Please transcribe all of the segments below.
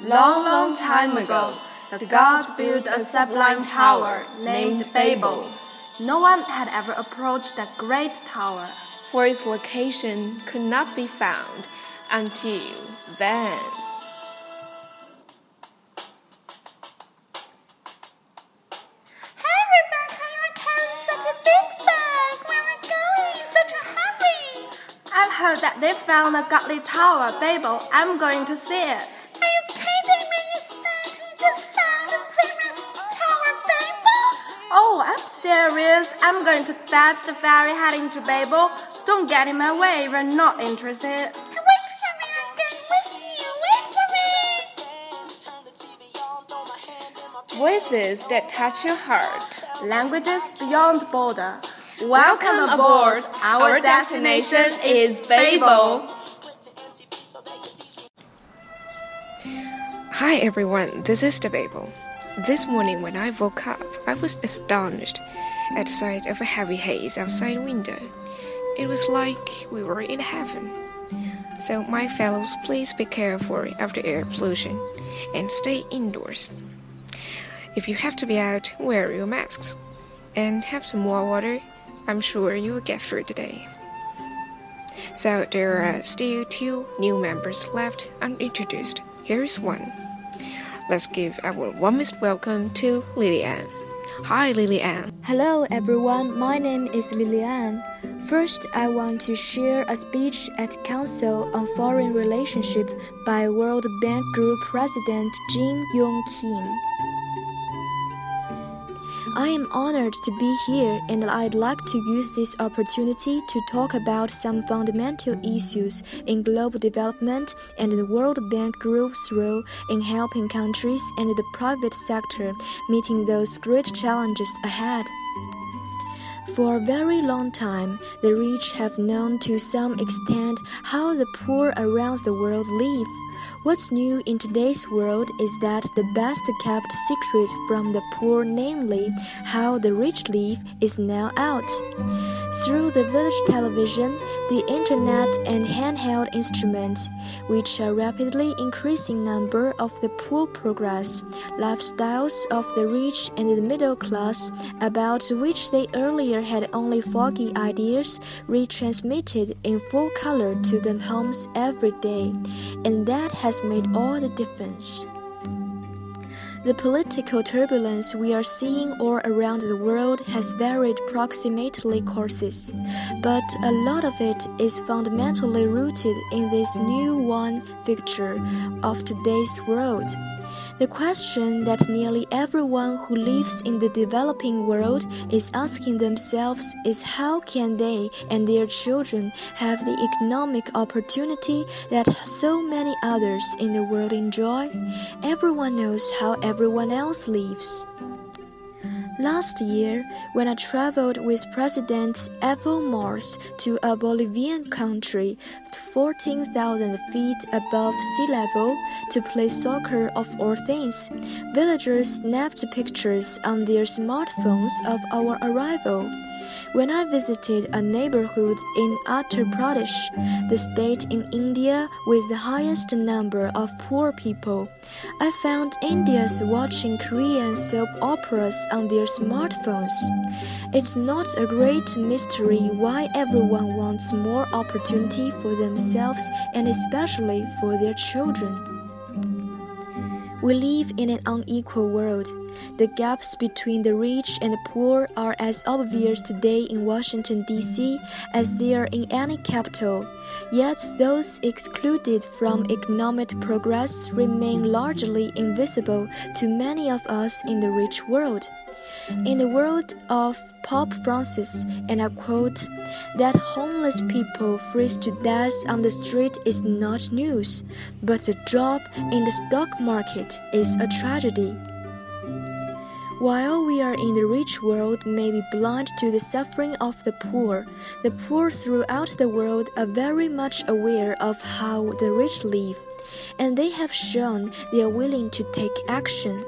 long, long time ago, the god built a sublime tower named Babel. No one had ever approached that great tower, for its location could not be found until then. Hey Rebecca, you're carrying such a big bag. Where are going? Such a hurry. I've heard that they found a godly tower, Babel. I'm going to see it. Serious. I'm going to fetch the ferry heading to Babel. Don't get in my way if you're not interested. Wait for me, I'm going with. Wait for me. Voices that touch your heart. Languages beyond border. Welcome aboard. Our destination is Babel. Hi everyone, this is the Babel. This morning when I woke up, I was astonished at sight of a heavy haze outside window. It was like we were in heaven. So my fellows, please be careful after air pollution and stay indoors. If you have to be out, wear your masks and have some more water. I'm sure you will get through the day. So there are still two new members left unintroduced. Here is one. Let's give our warmest welcome to Lilian. Hi, Lilian. Hello, everyone. My name is Lilian. First, I want to share a speech at Council on Foreign Relationship by World Bank Group President Jim Yong Kim. I am honored to be here and I'd like to use this opportunity to talk about some fundamental issues in global development and the World Bank Group's role in helping countries and the private sector meeting those great challenges ahead. For a very long time, the rich have known to some extent how the poor around the world live. What's new in today's world is that the best kept secret from the poor, namely how the rich live, is now out. Through the village television, the internet, and handheld instruments, which a rapidly increasing number of the poor progress, lifestyles of the rich and the middle class, about which they earlier had only foggy ideas, retransmitted in full color to their homes every day, and that has made all the difference. The political turbulence we are seeing all around the world has varied approximately courses, but a lot of it is fundamentally rooted in this new one picture of today's world. The question that nearly everyone who lives in the developing world is asking themselves is how can they and their children have the economic opportunity that so many others in the world enjoy? Everyone knows how everyone else lives. Last year, when I traveled with President Evo Morales to a Bolivian country 14,000 feet above sea level to play soccer of all things, villagers snapped pictures on their smartphones of our arrival. When I visited a neighborhood in Uttar Pradesh, the state in India with the highest number of poor people, I found Indians watching Korean soap operas on their smartphones. It's not a great mystery why everyone wants more opportunity for themselves and especially for their children. We live in an unequal world. The gaps between the rich and the poor are as obvious today in Washington, D.C. as they are in any capital. Yet those excluded from economic progress remain largely invisible to many of us in the rich world. In the world of Pope Francis, and I quote, that homeless people freeze to death on the street is not news, but a drop in the stock market is a tragedy. While we are in the rich world may be blind to the suffering of the poor, the poor throughout the world are very much aware of how the rich live, and they have shown they are willing to take action.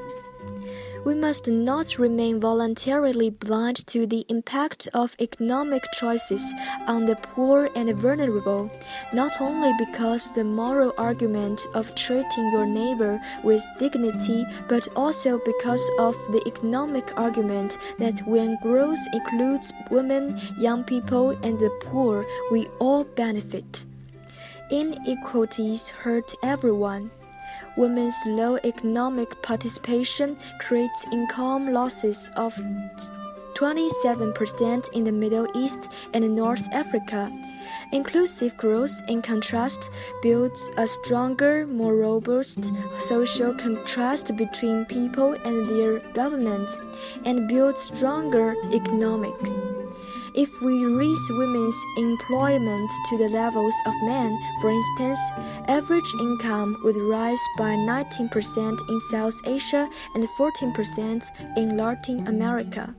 We must not remain voluntarily blind to the impact of economic choices on the poor and vulnerable, not only because the moral argument of treating your neighbor with dignity, but also because of the economic argument that when growth includes women, young people, and the poor, we all benefit. Inequalities hurt everyone. Women's low economic participation creates income losses of 27% in the Middle East and North Africa. Inclusive growth, in contrast, builds a stronger, more robust social contrast between people and their governments, and builds stronger economics. If we raise women's employment to the levels of men, for instance, average income would rise by 19% in South Asia and 14% in Latin America.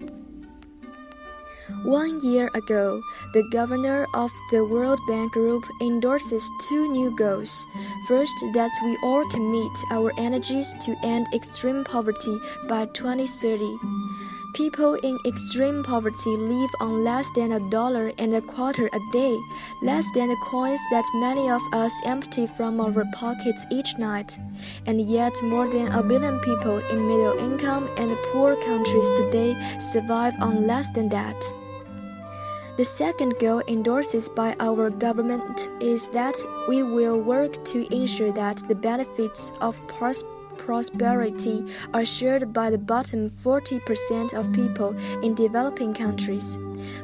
One year ago, the governor of the World Bank Group endorses two new goals. First, that we all commit our energies to end extreme poverty by 2030. People in extreme poverty live on less than a dollar and a quarter a day, less than the coins that many of us empty from our pockets each night. And yet, more than a billion people in middle income and poor countries today survive on less than that. The second goal endorsed by our government is that we will work to ensure that the benefits of prosperity prosperity are shared by the bottom 40% of people in developing countries.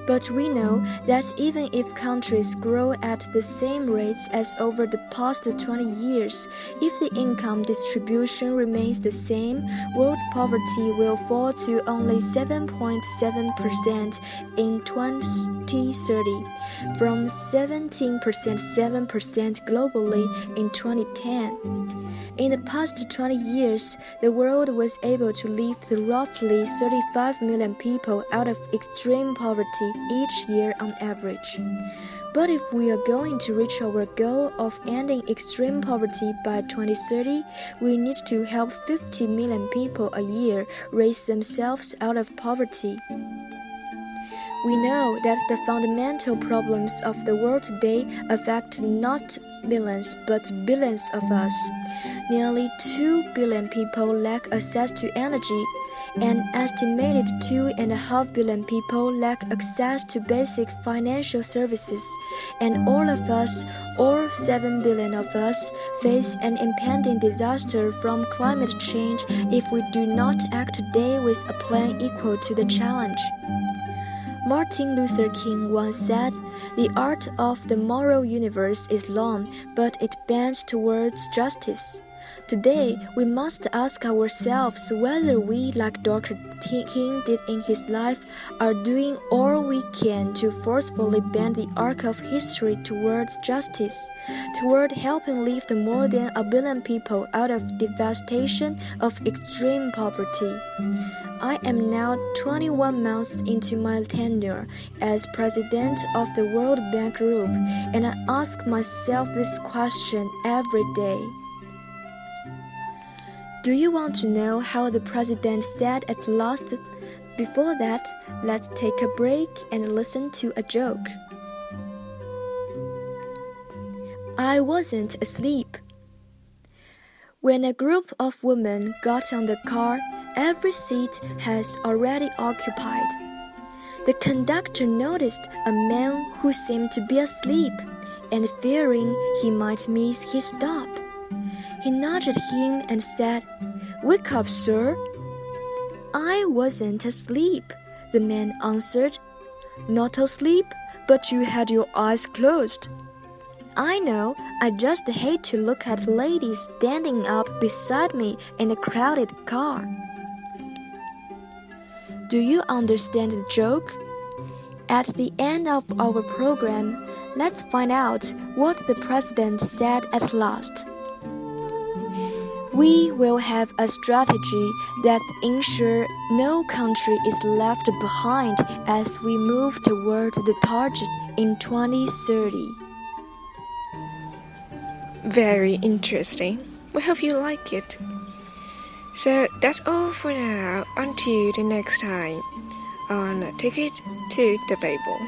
But we know that even if countries grow at the same rates as over the past 20 years, if the income distribution remains the same, world poverty will fall to only 7.7% in 2030, from 17.7% globally in 2010. In the past 20 years, the world was able to lift roughly 35 million people out of extreme poverty each year on average. But if we are going to reach our goal of ending extreme poverty by 2030, we need to help 50 million people a year raise themselves out of poverty. We know that the fundamental problems of the world today affect not millions but billions of us. Nearly 2 billion people lack access to energy. An estimated 2.5 billion people lack access to basic financial services, and all of us, or 7 billion of us, face an impending disaster from climate change if we do not act today with a plan equal to the challenge. Martin Luther King once said, The art of the moral universe is long, but it bends towards justice. Today, we must ask ourselves whether we, like Dr. King did in his life, are doing all we can to forcefully bend the arc of history towards justice, toward helping lift more than a billion people out of devastation of extreme poverty. I am now 21 months into my tenure as president of the World Bank Group, and I ask myself this question every day. Do you want to know how the president said at last? Before that, let's take a break and listen to a joke. I wasn't asleep. When a group of women got on the car, every seat has already occupied. The conductor noticed a man who seemed to be asleep, and fearing he might miss his stop, he nudged him and said, Wake up, sir. I wasn't asleep, the man answered. Not asleep, but you had your eyes closed. I know, I just hate to look at ladies standing up beside me in a crowded car. Do you understand the joke? At the end of our program, let's find out what the president said at last. We will have a strategy that ensures no country is left behind as we move toward the target in 2030. Very interesting. We hope you like it. So that's all for now. Until the next time on Ticket to the Babel.